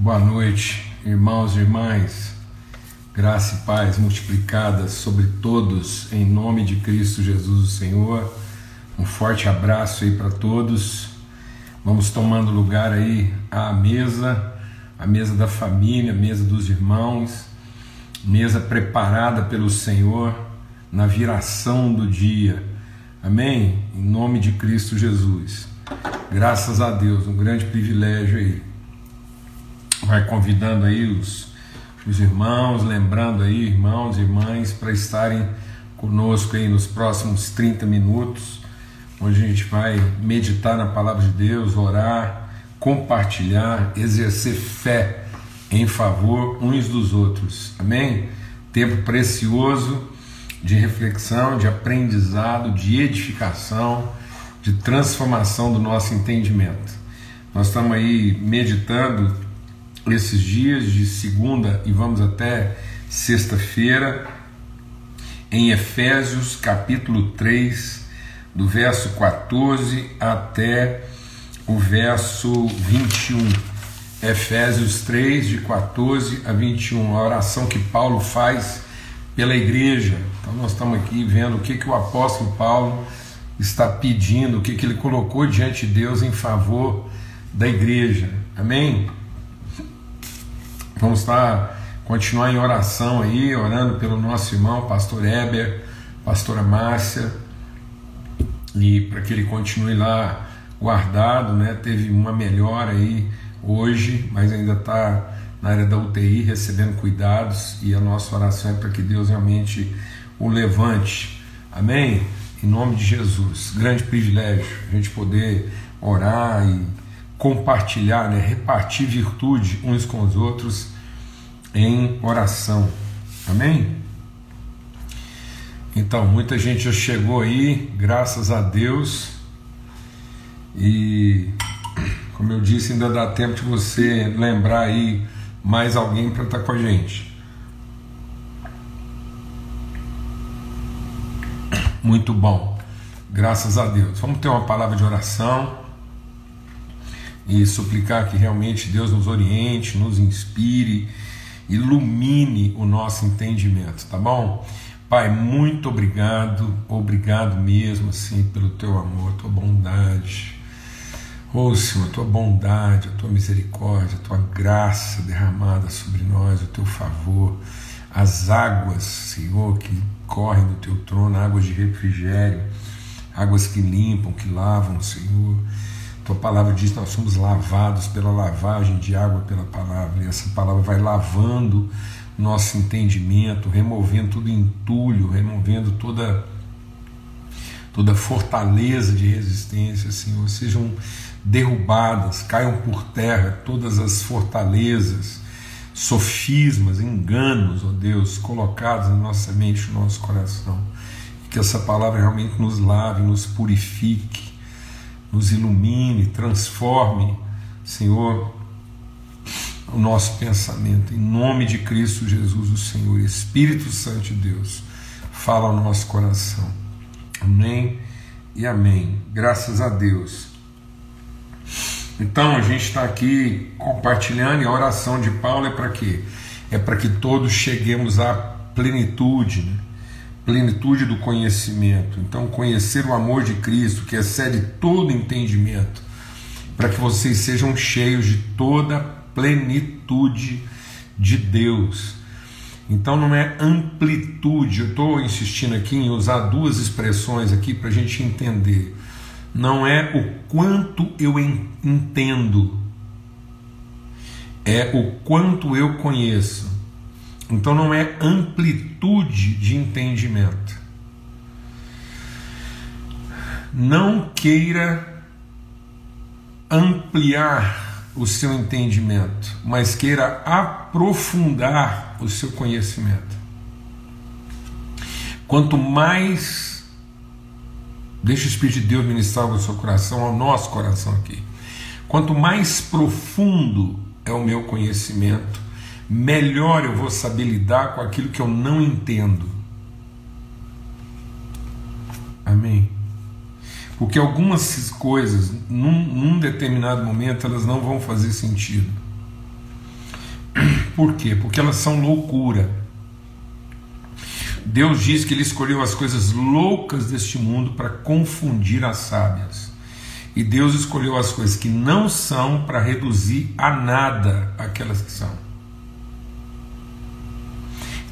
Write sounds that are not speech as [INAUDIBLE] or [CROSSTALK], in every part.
Boa noite, irmãos e irmãs. Graça e paz multiplicadas sobre todos, em nome de Cristo Jesus, o Senhor. Um forte abraço aí para todos. Vamos tomando lugar aí à mesa, a mesa da família, a mesa dos irmãos, mesa preparada pelo Senhor na viração do dia. Amém? Em nome de Cristo Jesus. Graças a Deus, um grande privilégio aí vai convidando aí os, os irmãos, lembrando aí, irmãos e irmãs, para estarem conosco aí nos próximos 30 minutos, onde a gente vai meditar na palavra de Deus, orar, compartilhar, exercer fé em favor uns dos outros. Amém? Tempo precioso de reflexão, de aprendizado, de edificação, de transformação do nosso entendimento. Nós estamos aí meditando esses dias de segunda e vamos até sexta-feira em Efésios capítulo 3, do verso 14 até o verso 21. Efésios 3, de 14 a 21, a oração que Paulo faz pela igreja. Então nós estamos aqui vendo o que, que o apóstolo Paulo está pedindo, o que, que ele colocou diante de Deus em favor da igreja. Amém? Vamos estar continuar em oração aí, orando pelo nosso irmão, pastor Heber, pastora Márcia, e para que ele continue lá guardado, né? Teve uma melhora aí hoje, mas ainda está na área da UTI recebendo cuidados e a nossa oração é para que Deus realmente o levante. Amém? Em nome de Jesus. Grande privilégio a gente poder orar e compartilhar, né, repartir virtude uns com os outros em oração. Amém? Então, muita gente já chegou aí, graças a Deus. E, como eu disse, ainda dá tempo de você lembrar aí mais alguém para estar tá com a gente. Muito bom, graças a Deus. Vamos ter uma palavra de oração e suplicar que realmente Deus nos oriente, nos inspire, ilumine o nosso entendimento, tá bom? Pai, muito obrigado, obrigado mesmo, assim, pelo teu amor, tua bondade. Oh, Senhor, a tua bondade, a tua misericórdia, a tua graça derramada sobre nós, o teu favor, as águas, Senhor, que correm do teu trono, águas de refrigério, águas que limpam, que lavam, Senhor tua palavra diz nós somos lavados pela lavagem de água pela palavra, e essa palavra vai lavando nosso entendimento, removendo todo entulho, removendo toda toda fortaleza de resistência, Senhor, sejam derrubadas, caiam por terra todas as fortalezas, sofismas, enganos, ó Deus, colocados na nossa mente, no nosso coração. Que essa palavra realmente nos lave, nos purifique, nos ilumine, transforme, Senhor, o nosso pensamento. Em nome de Cristo Jesus, o Senhor, Espírito Santo de Deus, fala ao nosso coração. Amém e amém. Graças a Deus. Então a gente está aqui compartilhando e a oração de Paulo é para quê? É para que todos cheguemos à plenitude. Né? Plenitude do conhecimento. Então, conhecer o amor de Cristo, que excede todo entendimento, para que vocês sejam cheios de toda a plenitude de Deus. Então, não é amplitude, eu estou insistindo aqui em usar duas expressões aqui para a gente entender. Não é o quanto eu entendo, é o quanto eu conheço. Então não é amplitude de entendimento. Não queira ampliar o seu entendimento, mas queira aprofundar o seu conhecimento. Quanto mais deixa o Espírito de Deus ministrar o seu coração, ao nosso coração aqui. Quanto mais profundo é o meu conhecimento, melhor eu vou saber lidar com aquilo que eu não entendo. Amém? Porque algumas coisas, num, num determinado momento, elas não vão fazer sentido. Por quê? Porque elas são loucura. Deus diz que Ele escolheu as coisas loucas deste mundo para confundir as sábias. E Deus escolheu as coisas que não são para reduzir a nada aquelas que são.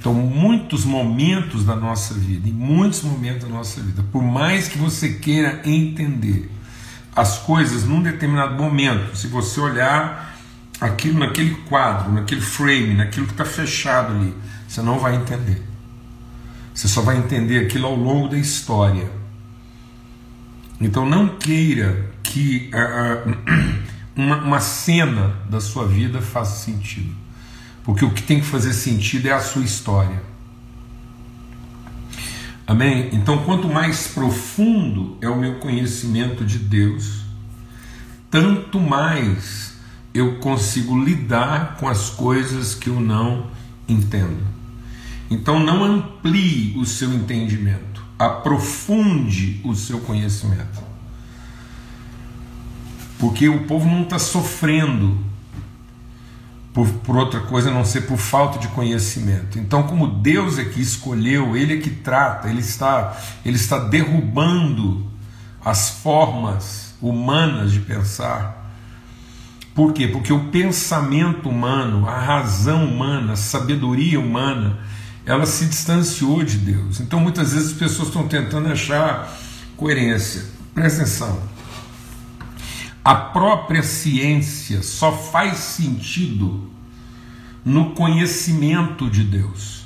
Então, muitos momentos da nossa vida, em muitos momentos da nossa vida, por mais que você queira entender as coisas num determinado momento, se você olhar aquilo naquele quadro, naquele frame, naquilo que está fechado ali, você não vai entender. Você só vai entender aquilo ao longo da história. Então não queira que uh, uh, [CLEARS THROAT] uma, uma cena da sua vida faça sentido. Porque o que tem que fazer sentido é a sua história. Amém? Então, quanto mais profundo é o meu conhecimento de Deus, tanto mais eu consigo lidar com as coisas que eu não entendo. Então não amplie o seu entendimento, aprofunde o seu conhecimento. Porque o povo não está sofrendo por, por, outra coisa a não ser por falta de conhecimento. Então, como Deus é que escolheu, Ele é que trata, Ele está, ele está derrubando as formas humanas de pensar por quê? Porque o pensamento humano, a razão humana, a sabedoria humana, ela se distanciou de Deus. Então muitas vezes as pessoas estão tentando achar coerência. Presta atenção. A própria ciência só faz sentido no conhecimento de Deus.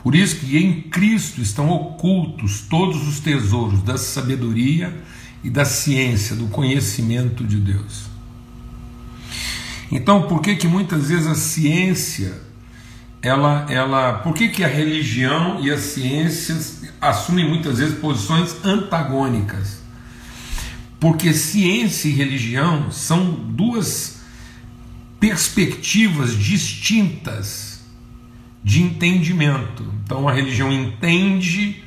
Por isso que em Cristo estão ocultos todos os tesouros da sabedoria e da ciência, do conhecimento de Deus. Então, por que que muitas vezes a ciência ela ela, por que que a religião e a ciência assumem muitas vezes posições antagônicas? Porque ciência e religião são duas perspectivas distintas de entendimento. Então a religião entende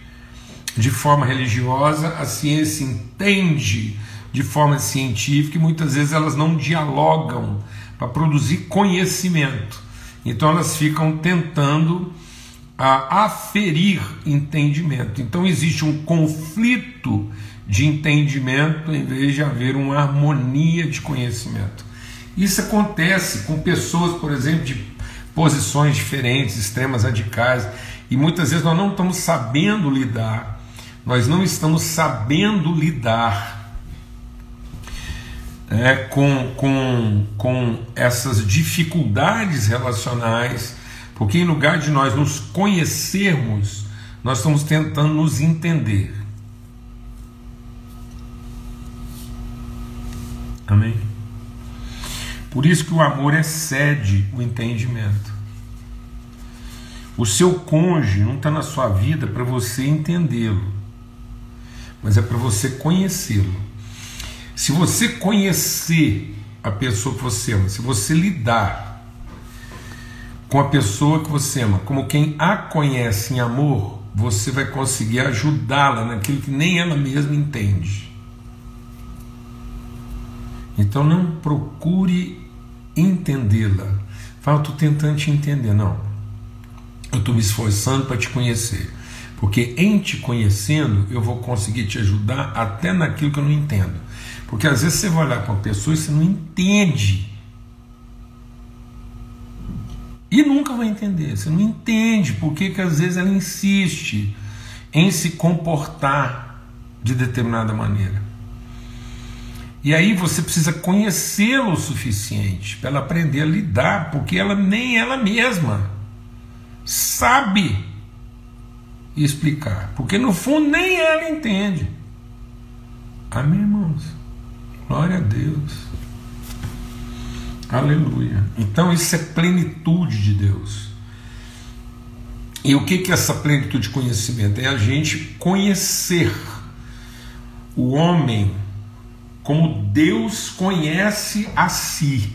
de forma religiosa, a ciência entende de forma científica e muitas vezes elas não dialogam para produzir conhecimento. Então elas ficam tentando a aferir entendimento. Então existe um conflito de entendimento em vez de haver uma harmonia de conhecimento. Isso acontece com pessoas, por exemplo, de posições diferentes, extremas radicais, e muitas vezes nós não estamos sabendo lidar nós não estamos sabendo lidar é, com, com, com essas dificuldades relacionais, porque em lugar de nós nos conhecermos, nós estamos tentando nos entender. Amém? Por isso que o amor excede o entendimento. O seu cônjuge não está na sua vida para você entendê-lo mas é para você conhecê-lo. Se você conhecer a pessoa que você ama, se você lidar com a pessoa que você ama como quem a conhece em amor, você vai conseguir ajudá-la naquilo que nem ela mesma entende. Então não procure entendê-la. Fala, estou tentando te entender. Não. Eu estou me esforçando para te conhecer. Porque em te conhecendo, eu vou conseguir te ajudar até naquilo que eu não entendo. Porque às vezes você vai olhar para uma pessoa e você não entende. E nunca vai entender. Você não entende porque que às vezes ela insiste em se comportar de determinada maneira. E aí você precisa conhecê-la o suficiente para ela aprender a lidar, porque ela nem ela mesma sabe explicar, porque no fundo nem ela entende. Amém, irmãos? Glória a Deus. Aleluia. Então isso é plenitude de Deus. E o que é essa plenitude de conhecimento? É a gente conhecer o homem como Deus conhece a si.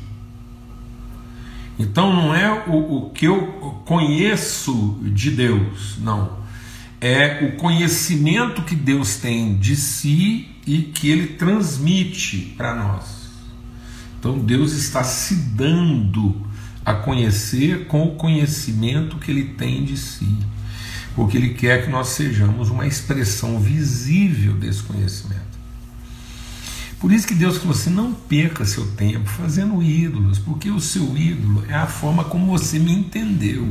Então não é o, o que eu conheço de Deus, não é o conhecimento que Deus tem de si e que ele transmite para nós. Então Deus está se dando a conhecer com o conhecimento que Ele tem de si, porque Ele quer que nós sejamos uma expressão visível desse conhecimento. Por isso que Deus falou assim: não perca seu tempo fazendo ídolos, porque o seu ídolo é a forma como você me entendeu.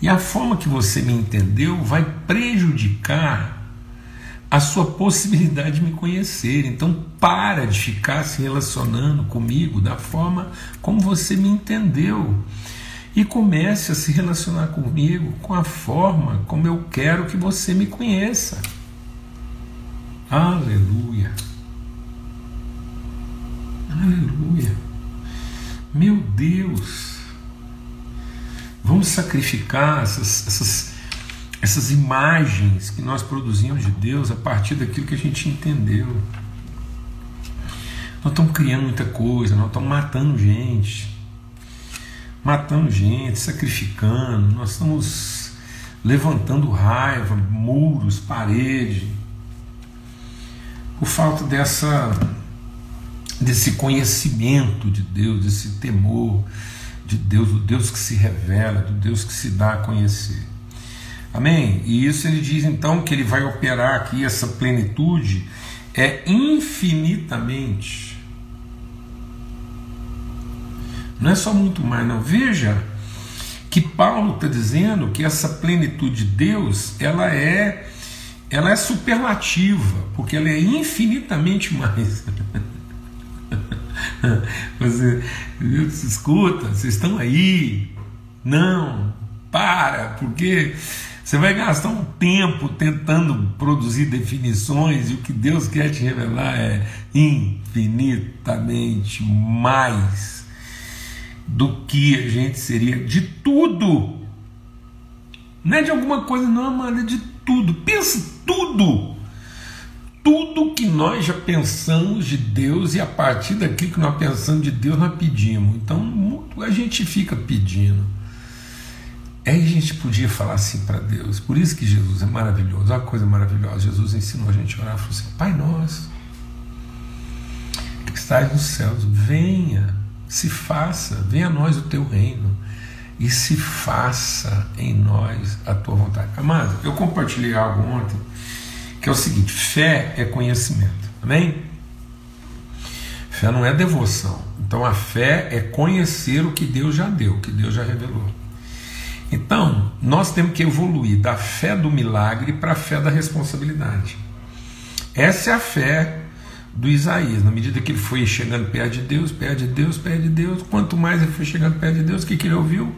E a forma que você me entendeu vai prejudicar a sua possibilidade de me conhecer. Então, para de ficar se relacionando comigo da forma como você me entendeu. E comece a se relacionar comigo com a forma como eu quero que você me conheça. Aleluia. Aleluia. Meu Deus. Vamos sacrificar essas, essas essas imagens que nós produzimos de Deus a partir daquilo que a gente entendeu. Nós estamos criando muita coisa, nós estamos matando gente, matando gente, sacrificando, nós estamos levantando raiva, muros, parede, por falta dessa desse conhecimento de Deus, desse temor de Deus, do Deus que se revela, do Deus que se dá a conhecer. Amém? E isso ele diz então que ele vai operar aqui essa plenitude é infinitamente. Não é só muito mais, não. Veja que Paulo está dizendo que essa plenitude de Deus ela é ela é superlativa, porque ela é infinitamente [LAUGHS] mais. [LAUGHS] Você escuta, vocês estão aí? Não, para, porque você vai gastar um tempo tentando produzir definições e o que Deus quer te revelar é infinitamente mais do que a gente seria de tudo. Não é de alguma coisa, não, mano, é de tudo. Pensa tudo. Tudo que nós já pensamos de Deus e a partir daquilo que nós pensamos de Deus, nós pedimos. Então a gente fica pedindo. Aí a gente podia falar assim para Deus. Por isso que Jesus é maravilhoso. Olha uma coisa maravilhosa. Jesus ensinou a gente a orar. Falou assim: Pai nosso, que estás nos céus, venha, se faça, venha a nós o teu reino e se faça em nós a tua vontade. Amado, eu compartilhei algo ontem que é o seguinte: fé é conhecimento. Amém? Fé não é devoção. Então a fé é conhecer o que Deus já deu, o que Deus já revelou. Então, nós temos que evoluir da fé do milagre para a fé da responsabilidade. Essa é a fé do Isaías. Na medida que ele foi chegando perto de Deus, perto de Deus, perto de Deus, quanto mais ele foi chegando perto de Deus, o que, que ele ouviu?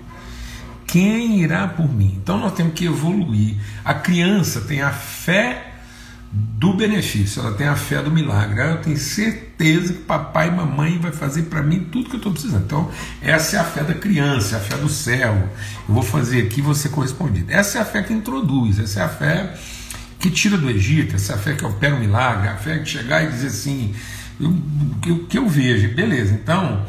Quem irá por mim? Então nós temos que evoluir. A criança tem a fé do benefício, ela tem a fé do milagre. Eu tenho certeza que papai e mamãe vai fazer para mim tudo que eu estou precisando. Então, essa é a fé da criança, a fé do céu. Eu vou fazer aqui você correspondido. Essa é a fé que introduz, essa é a fé que tira do Egito, essa é a fé que opera o milagre, a fé que chegar e dizer assim, o que eu vejo, beleza, então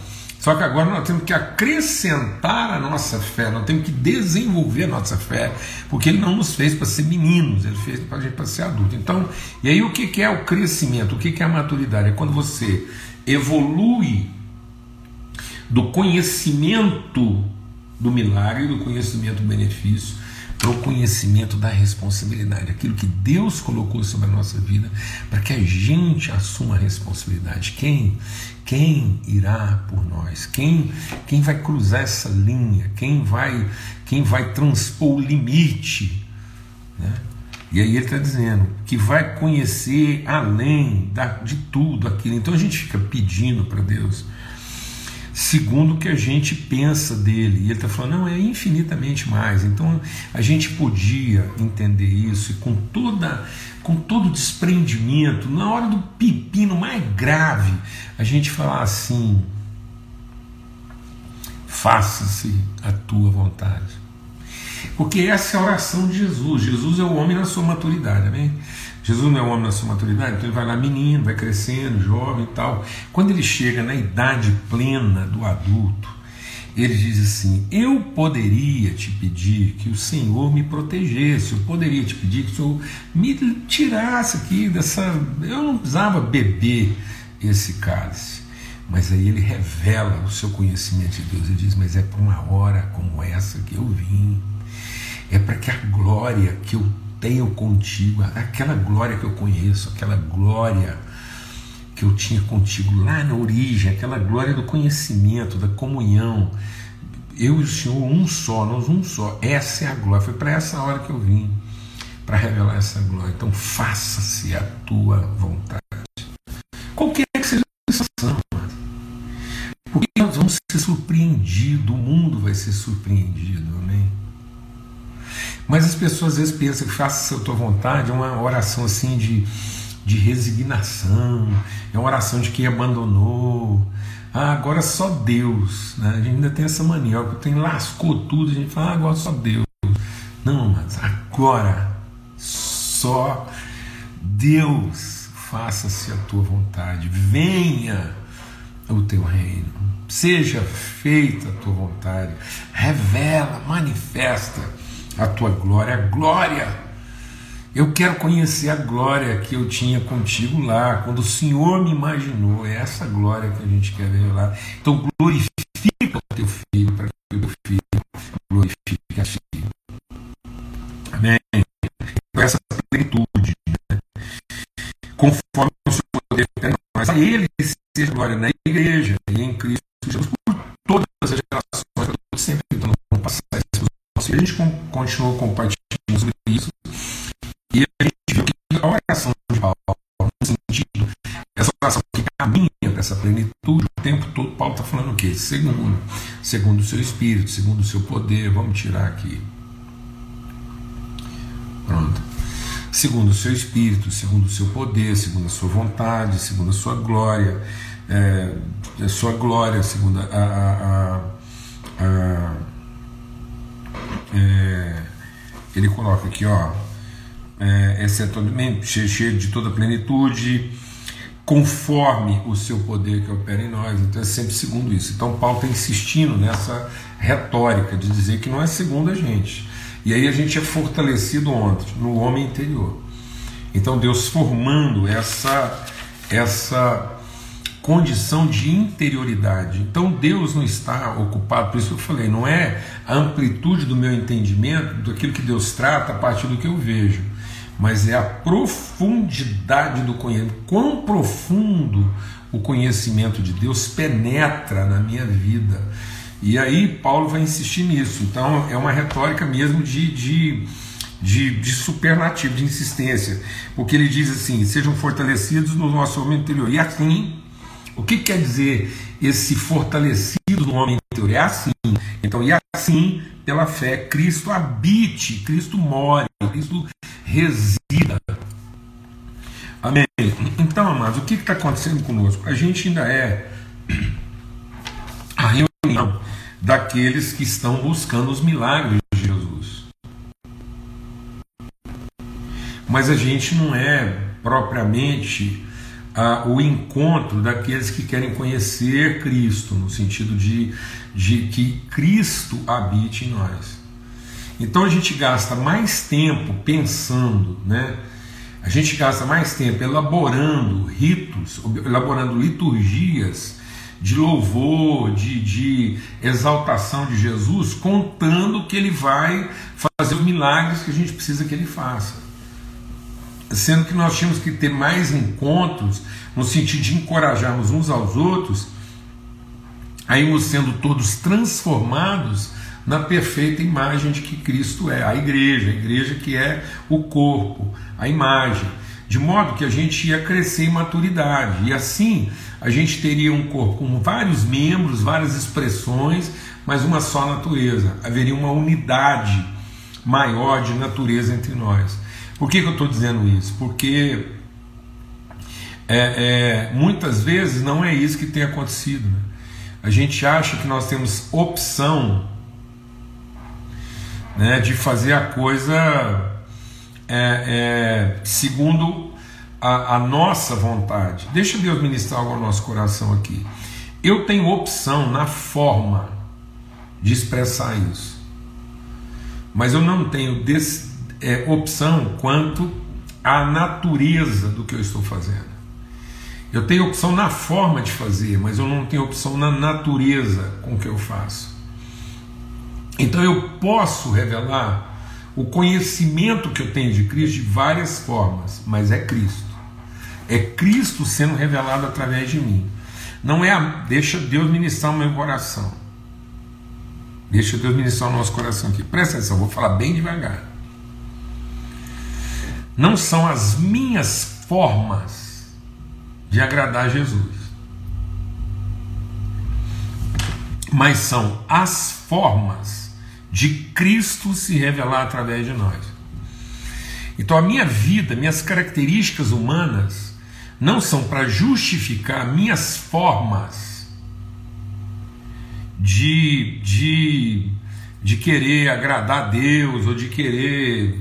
só que agora nós temos que acrescentar a nossa fé, nós temos que desenvolver a nossa fé, porque Ele não nos fez para ser meninos, Ele fez para a gente para ser adulto. Então, e aí o que é o crescimento? O que é a maturidade? É quando você evolui do conhecimento do milagre, do conhecimento do benefício, o conhecimento da responsabilidade, aquilo que Deus colocou sobre a nossa vida, para que a gente assuma a responsabilidade. Quem? Quem irá por nós? Quem, quem vai cruzar essa linha? Quem vai, quem vai transpor o limite? Né? E aí ele está dizendo que vai conhecer além da, de tudo aquilo. Então a gente fica pedindo para Deus segundo o que a gente pensa dele. E ele está falando, não, é infinitamente mais. Então a gente podia entender isso e com toda com todo desprendimento, na hora do pepino mais grave, a gente falar assim: faça-se a tua vontade. Porque essa é a oração de Jesus. Jesus é o homem na sua maturidade, amém? Jesus não é o homem na sua maturidade, então ele vai lá menino, vai crescendo, jovem e tal. Quando ele chega na idade plena do adulto, ele diz assim: Eu poderia te pedir que o Senhor me protegesse, eu poderia te pedir que o Senhor me tirasse aqui dessa. Eu não precisava beber esse cálice, Mas aí ele revela o seu conhecimento de Deus e diz: Mas é para uma hora como essa que eu vim, é para que a glória que eu tenho contigo, aquela glória que eu conheço, aquela glória que eu tinha contigo lá na origem, aquela glória do conhecimento, da comunhão. Eu e o Senhor, um só, nós um só. Essa é a glória. Foi para essa hora que eu vim, para revelar essa glória. Então, faça-se a tua vontade. Qualquer que seja a sensação, porque nós vamos ser surpreendidos, o mundo vai ser surpreendido, amém? Mas as pessoas às vezes pensam que faça a tua vontade, é uma oração assim de de resignação, é uma oração de quem abandonou. Ah, agora só Deus. Né? A gente ainda tem essa mania, que tem lascou tudo, a gente fala, ah, agora só Deus. Não, mas agora só Deus faça-se a tua vontade, venha o teu reino, seja feita a tua vontade, revela, manifesta a tua glória, a glória eu quero conhecer a glória que eu tinha contigo lá, quando o Senhor me imaginou. É essa glória que a gente quer ver lá. Então glorifica o teu filho, para que o teu filho glorifique a ti. Amém. Então, essa plenitude, né? conforme o seu poder mas a Ele seja glória na quê? Segundo, segundo o seu espírito, segundo o seu poder, vamos tirar aqui. Pronto. Segundo o seu espírito, segundo o seu poder, segundo a sua vontade, segundo a sua glória, é, a sua glória, segundo a, a, a, a é, ele coloca aqui, ó, é, é cheio de toda plenitude, conforme o seu poder que opera em nós. Então é sempre segundo isso. Então Paulo está insistindo nessa retórica de dizer que não é segundo a gente. E aí a gente é fortalecido onde? No homem interior. Então Deus formando essa essa condição de interioridade. Então Deus não está ocupado, por isso que eu falei, não é a amplitude do meu entendimento, daquilo que Deus trata a partir do que eu vejo mas é a profundidade do conhecimento. Quão profundo o conhecimento de Deus penetra na minha vida. E aí Paulo vai insistir nisso. Então é uma retórica mesmo de, de, de, de superlativo, de insistência. Porque ele diz assim: sejam fortalecidos no nosso homem interior. E assim, o que quer dizer esse fortalecido no homem interior? É assim. Então, e assim, pela fé, Cristo habite, Cristo more, Cristo resida. Amém. Então, amados, o que está acontecendo conosco? A gente ainda é a reunião daqueles que estão buscando os milagres de Jesus. Mas a gente não é propriamente ah, o encontro daqueles que querem conhecer Cristo, no sentido de, de que Cristo habite em nós. Então a gente gasta mais tempo pensando, né? A gente gasta mais tempo elaborando ritos, elaborando liturgias de louvor, de, de exaltação de Jesus, contando que ele vai fazer os milagres que a gente precisa que ele faça. Sendo que nós tínhamos que ter mais encontros no sentido de encorajarmos uns aos outros, a irmos sendo todos transformados na perfeita imagem de que Cristo é, a igreja, a igreja que é o corpo, a imagem, de modo que a gente ia crescer em maturidade, e assim a gente teria um corpo com vários membros, várias expressões, mas uma só natureza, haveria uma unidade maior de natureza entre nós. Por que, que eu estou dizendo isso? Porque é, é, muitas vezes não é isso que tem acontecido. Né? A gente acha que nós temos opção né, de fazer a coisa é, é, segundo a, a, nossa vontade. Deixa Deus ministrar algo ao nosso coração aqui. Eu tenho opção na forma de expressar isso, mas eu não tenho des, é, opção quanto à natureza do que eu estou fazendo. Eu tenho opção na forma de fazer, mas eu não tenho opção na natureza com que eu faço. Então eu posso revelar o conhecimento que eu tenho de Cristo de várias formas, mas é Cristo. É Cristo sendo revelado através de mim. Não é a, deixa Deus ministrar o meu coração. Deixa Deus ministrar o nosso coração aqui. Presta atenção, vou falar bem devagar. Não são as minhas formas de agradar Jesus, mas são as formas de Cristo se revelar através de nós. Então a minha vida, minhas características humanas não são para justificar minhas formas de, de, de querer agradar a Deus ou de querer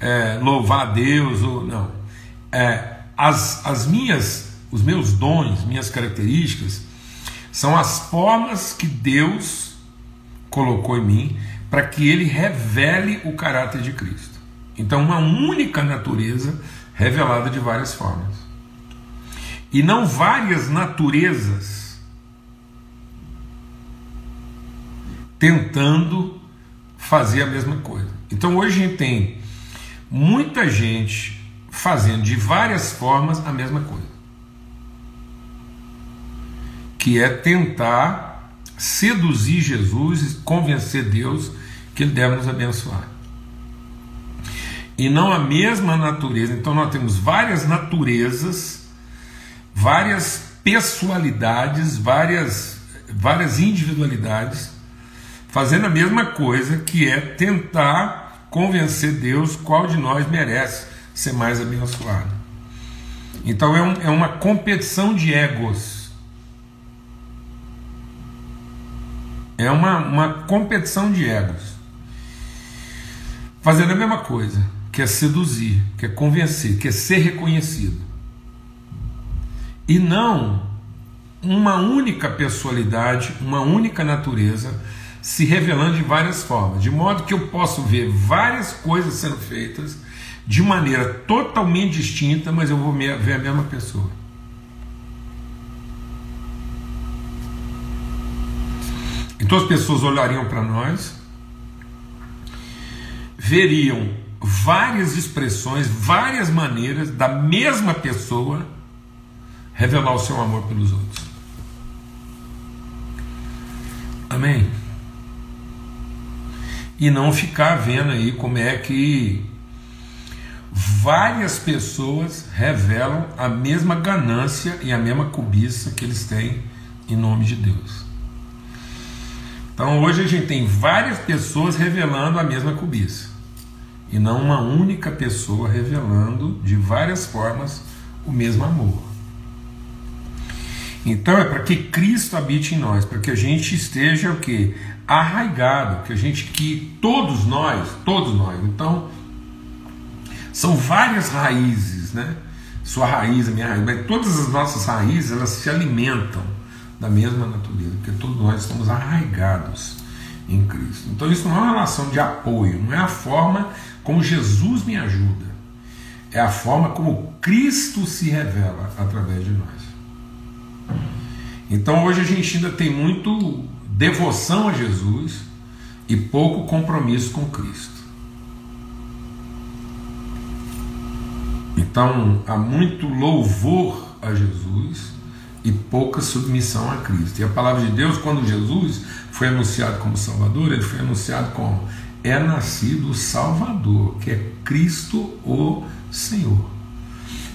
é, louvar a Deus ou não. É, as, as minhas, os meus dons, minhas características são as formas que Deus colocou em mim para que Ele revele o caráter de Cristo. Então, uma única natureza revelada de várias formas e não várias naturezas tentando fazer a mesma coisa. Então hoje a gente tem muita gente fazendo de várias formas a mesma coisa. Que é tentar seduzir Jesus convencer Deus que Ele deve nos abençoar. E não a mesma natureza. Então nós temos várias naturezas várias pessoalidades, várias, várias individualidades, fazendo a mesma coisa, que é tentar convencer Deus qual de nós merece ser mais abençoado. Então é, um, é uma competição de egos. É uma, uma competição de egos. Fazendo a mesma coisa, que é seduzir, que é convencer, que é ser reconhecido e não uma única personalidade, uma única natureza se revelando de várias formas, de modo que eu posso ver várias coisas sendo feitas de maneira totalmente distinta, mas eu vou ver a mesma pessoa. Então as pessoas olhariam para nós, veriam várias expressões, várias maneiras da mesma pessoa revelar o seu amor pelos outros. Amém? E não ficar vendo aí como é que várias pessoas revelam a mesma ganância e a mesma cobiça que eles têm em nome de Deus. Então hoje a gente tem várias pessoas revelando a mesma cobiça e não uma única pessoa revelando de várias formas o mesmo amor. Então é para que Cristo habite em nós, para que a gente esteja o que? Arraigado, que a gente, que todos nós, todos nós, então são várias raízes, né? Sua raiz, a minha raiz, mas todas as nossas raízes elas se alimentam da mesma natureza, porque todos nós estamos arraigados em Cristo. Então isso não é uma relação de apoio, não é a forma como Jesus me ajuda, é a forma como Cristo se revela através de nós. Então hoje a gente ainda tem muito devoção a Jesus e pouco compromisso com Cristo. Então há muito louvor a Jesus e pouca submissão a Cristo. E a palavra de Deus, quando Jesus foi anunciado como Salvador, ele foi anunciado como é nascido o Salvador, que é Cristo o Senhor.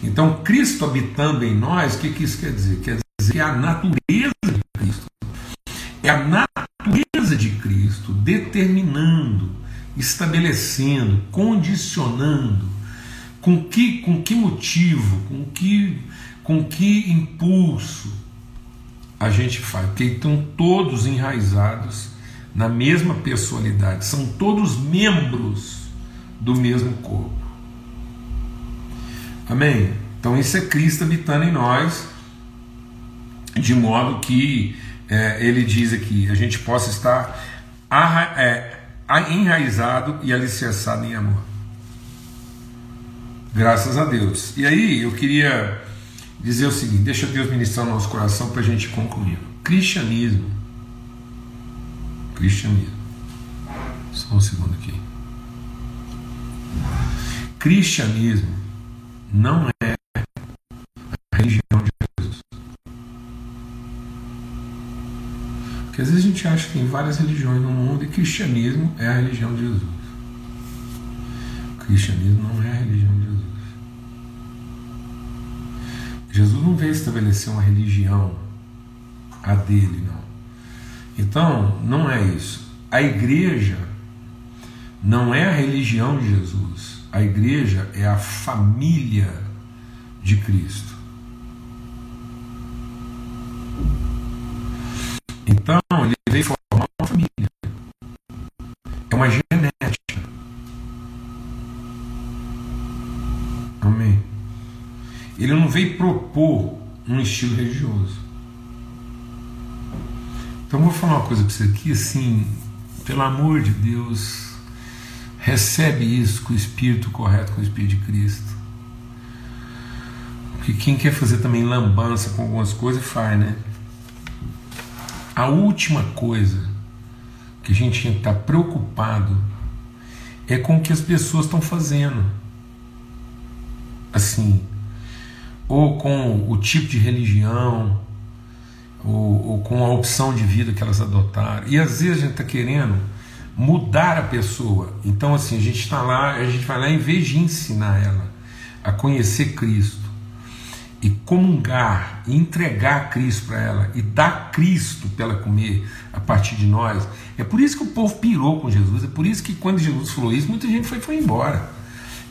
Então, Cristo habitando em nós, o que, que isso quer dizer? Quer dizer que a natureza de Cristo. É a natureza de Cristo determinando, estabelecendo, condicionando com que, com que motivo, com que, com que impulso a gente faz, porque estão todos enraizados na mesma personalidade, são todos membros do mesmo corpo. Amém? Então, isso é Cristo habitando em nós de modo que é, ele diz aqui, a gente possa estar arra, é, enraizado e alicerçado em amor. Graças a Deus. E aí eu queria dizer o seguinte: deixa Deus ministrar no nosso coração para a gente concluir. Cristianismo. Cristianismo. Só um segundo aqui. Cristianismo não é a religião de Jesus. Porque às vezes a gente acha que tem várias religiões no mundo e cristianismo é a religião de Jesus. Cristianismo não é a religião de Jesus. Jesus não veio estabelecer uma religião a dele, não. Então, não é isso. A igreja não é a religião de Jesus. A igreja é a família de Cristo. Então, ele veio formar uma família. É uma genética. Amém. Ele não veio propor um estilo religioso. Então, vou falar uma coisa para você aqui, assim, pelo amor de Deus, recebe isso com o espírito correto, com o espírito de Cristo. Porque quem quer fazer também lambança com algumas coisas, faz, né? A última coisa que a gente tinha que estar preocupado é com o que as pessoas estão fazendo. Assim, ou com o tipo de religião, ou, ou com a opção de vida que elas adotaram. E às vezes a gente está querendo mudar a pessoa. Então, assim, a gente está lá, a gente vai lá em vez de ensinar ela a conhecer Cristo e comungar e entregar Cristo para ela e dar Cristo para ela comer a partir de nós. É por isso que o povo pirou com Jesus, é por isso que quando Jesus falou isso, muita gente foi, foi embora.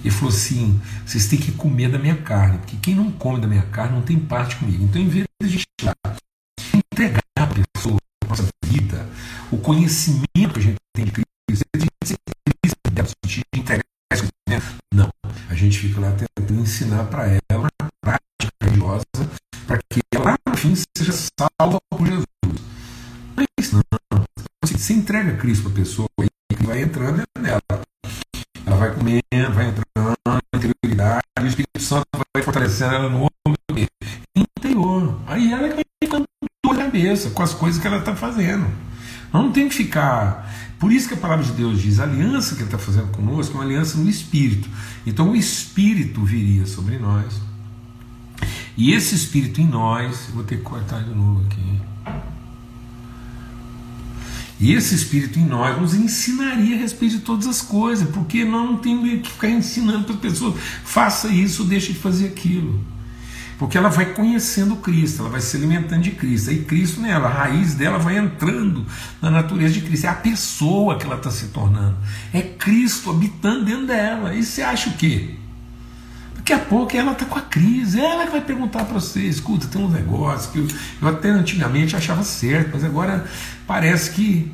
Ele falou assim: vocês têm que comer da minha carne, porque quem não come da minha carne não tem parte comigo. Então, em vez de a gente entregar o conhecimento que a gente tem de Cristo, a gente. Não, a gente fica lá tentando ensinar para ela uma prática religiosa, para que ela, no fim, seja salva por Jesus. Não é não. Assim, você entrega Cristo para a pessoa e vai entrando nela. Ela vai comendo, vai entrando na interioridade, o Espírito Santo vai fortalecendo ela no homem interior. Aí ela vai ficando dor cabeça com as coisas que ela está fazendo. Não tem que ficar. Por isso que a palavra de Deus diz: a aliança que Ele está fazendo conosco é uma aliança no Espírito. Então o Espírito viria sobre nós. E esse Espírito em nós, vou ter que cortar de novo aqui. E esse Espírito em nós nos ensinaria a respeito de todas as coisas, porque nós não temos que ficar ensinando para as pessoas, faça isso, deixe de fazer aquilo. Porque ela vai conhecendo Cristo, ela vai se alimentando de Cristo. Aí Cristo nela, a raiz dela vai entrando na natureza de Cristo. É a pessoa que ela está se tornando. É Cristo habitando dentro dela. E você acha o quê? Daqui a pouco ela está com a crise. Ela que vai perguntar para você: escuta, tem um negócio que eu, eu até antigamente achava certo, mas agora parece que.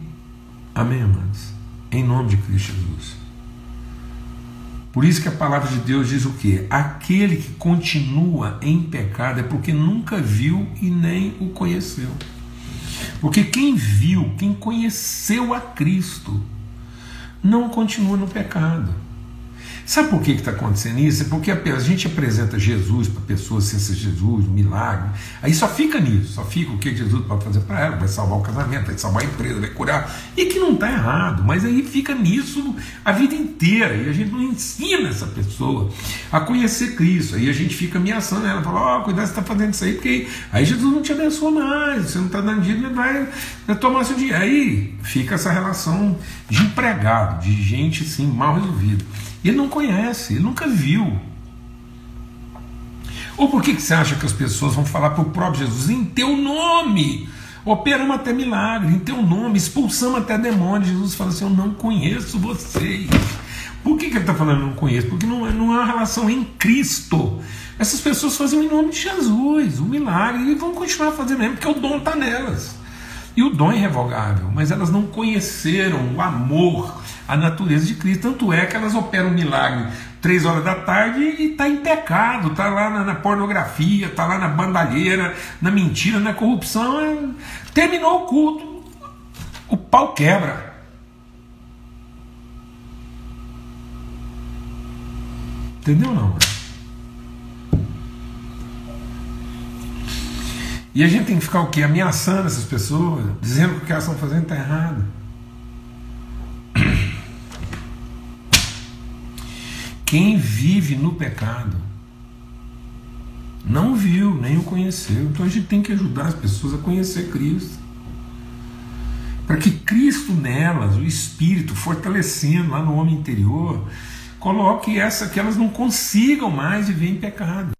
Amém, amados? Em nome de Cristo Jesus. Por isso que a palavra de Deus diz o que? Aquele que continua em pecado é porque nunca viu e nem o conheceu. Porque quem viu, quem conheceu a Cristo, não continua no pecado. Sabe por que está acontecendo isso? É porque a gente apresenta Jesus para pessoas sem ser Jesus, um milagre. Aí só fica nisso, só fica o que Jesus pode fazer para ela, vai salvar o casamento, vai salvar a empresa, vai curar. E que não está errado, mas aí fica nisso a vida inteira. E a gente não ensina essa pessoa a conhecer Cristo. Aí a gente fica ameaçando ela, fala: Ó, oh, cuidado, você está fazendo isso aí, porque aí Jesus não te abençoa mais, você não está dando dinheiro, ele vai, vai tomar seu dinheiro. Aí fica essa relação de empregado, de gente assim, mal resolvida. Ele não conhece, ele nunca viu. Ou por que, que você acha que as pessoas vão falar para o próprio Jesus em teu nome? Operamos até milagre, em teu nome, expulsamos até demônios. Jesus fala assim: Eu não conheço vocês. Por que, que ele está falando não conheço? Porque não, é, não é uma relação em Cristo. Essas pessoas faziam em nome de Jesus, o milagre, e vão continuar fazendo mesmo, porque o dom está nelas. E o dom é irrevogável, mas elas não conheceram o amor a natureza de Cristo. Tanto é que elas operam um milagre três horas da tarde e está em pecado, está lá na, na pornografia, está lá na bandalheira, na mentira, na corrupção. É... Terminou o culto, o pau quebra. Entendeu não? E a gente tem que ficar o quê? Ameaçando essas pessoas, dizendo que o que elas estão fazendo está errado. Quem vive no pecado não viu, nem o conheceu. Então a gente tem que ajudar as pessoas a conhecer Cristo. Para que Cristo nelas, o Espírito, fortalecendo lá no homem interior, coloque essa que elas não consigam mais viver em pecado.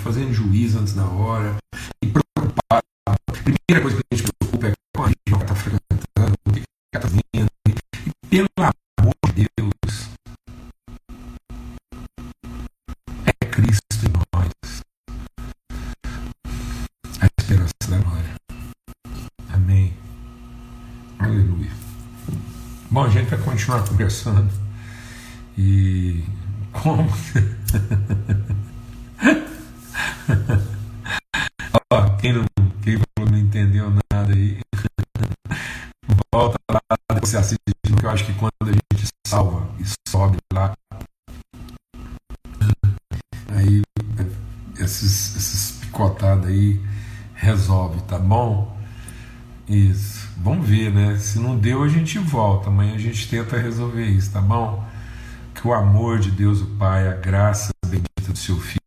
Fazendo juízo antes da hora, e preocupado. A primeira coisa que a gente preocupa é com a região que está frequentando, o que está vendo. E pelo amor de Deus, é Cristo em nós. A esperança da glória. Amém. Aleluia. Bom, a gente vai continuar conversando. E como? [LAUGHS] Ó, quem não, quem não entendeu nada aí, [LAUGHS] volta lá, você assiste, que eu acho que quando a gente salva e sobe lá, aí esses, esses picotados aí resolve, tá bom? Isso. Vamos ver, né? Se não deu, a gente volta. Amanhã a gente tenta resolver isso, tá bom? Que o amor de Deus, o Pai, a graça bendita do seu Filho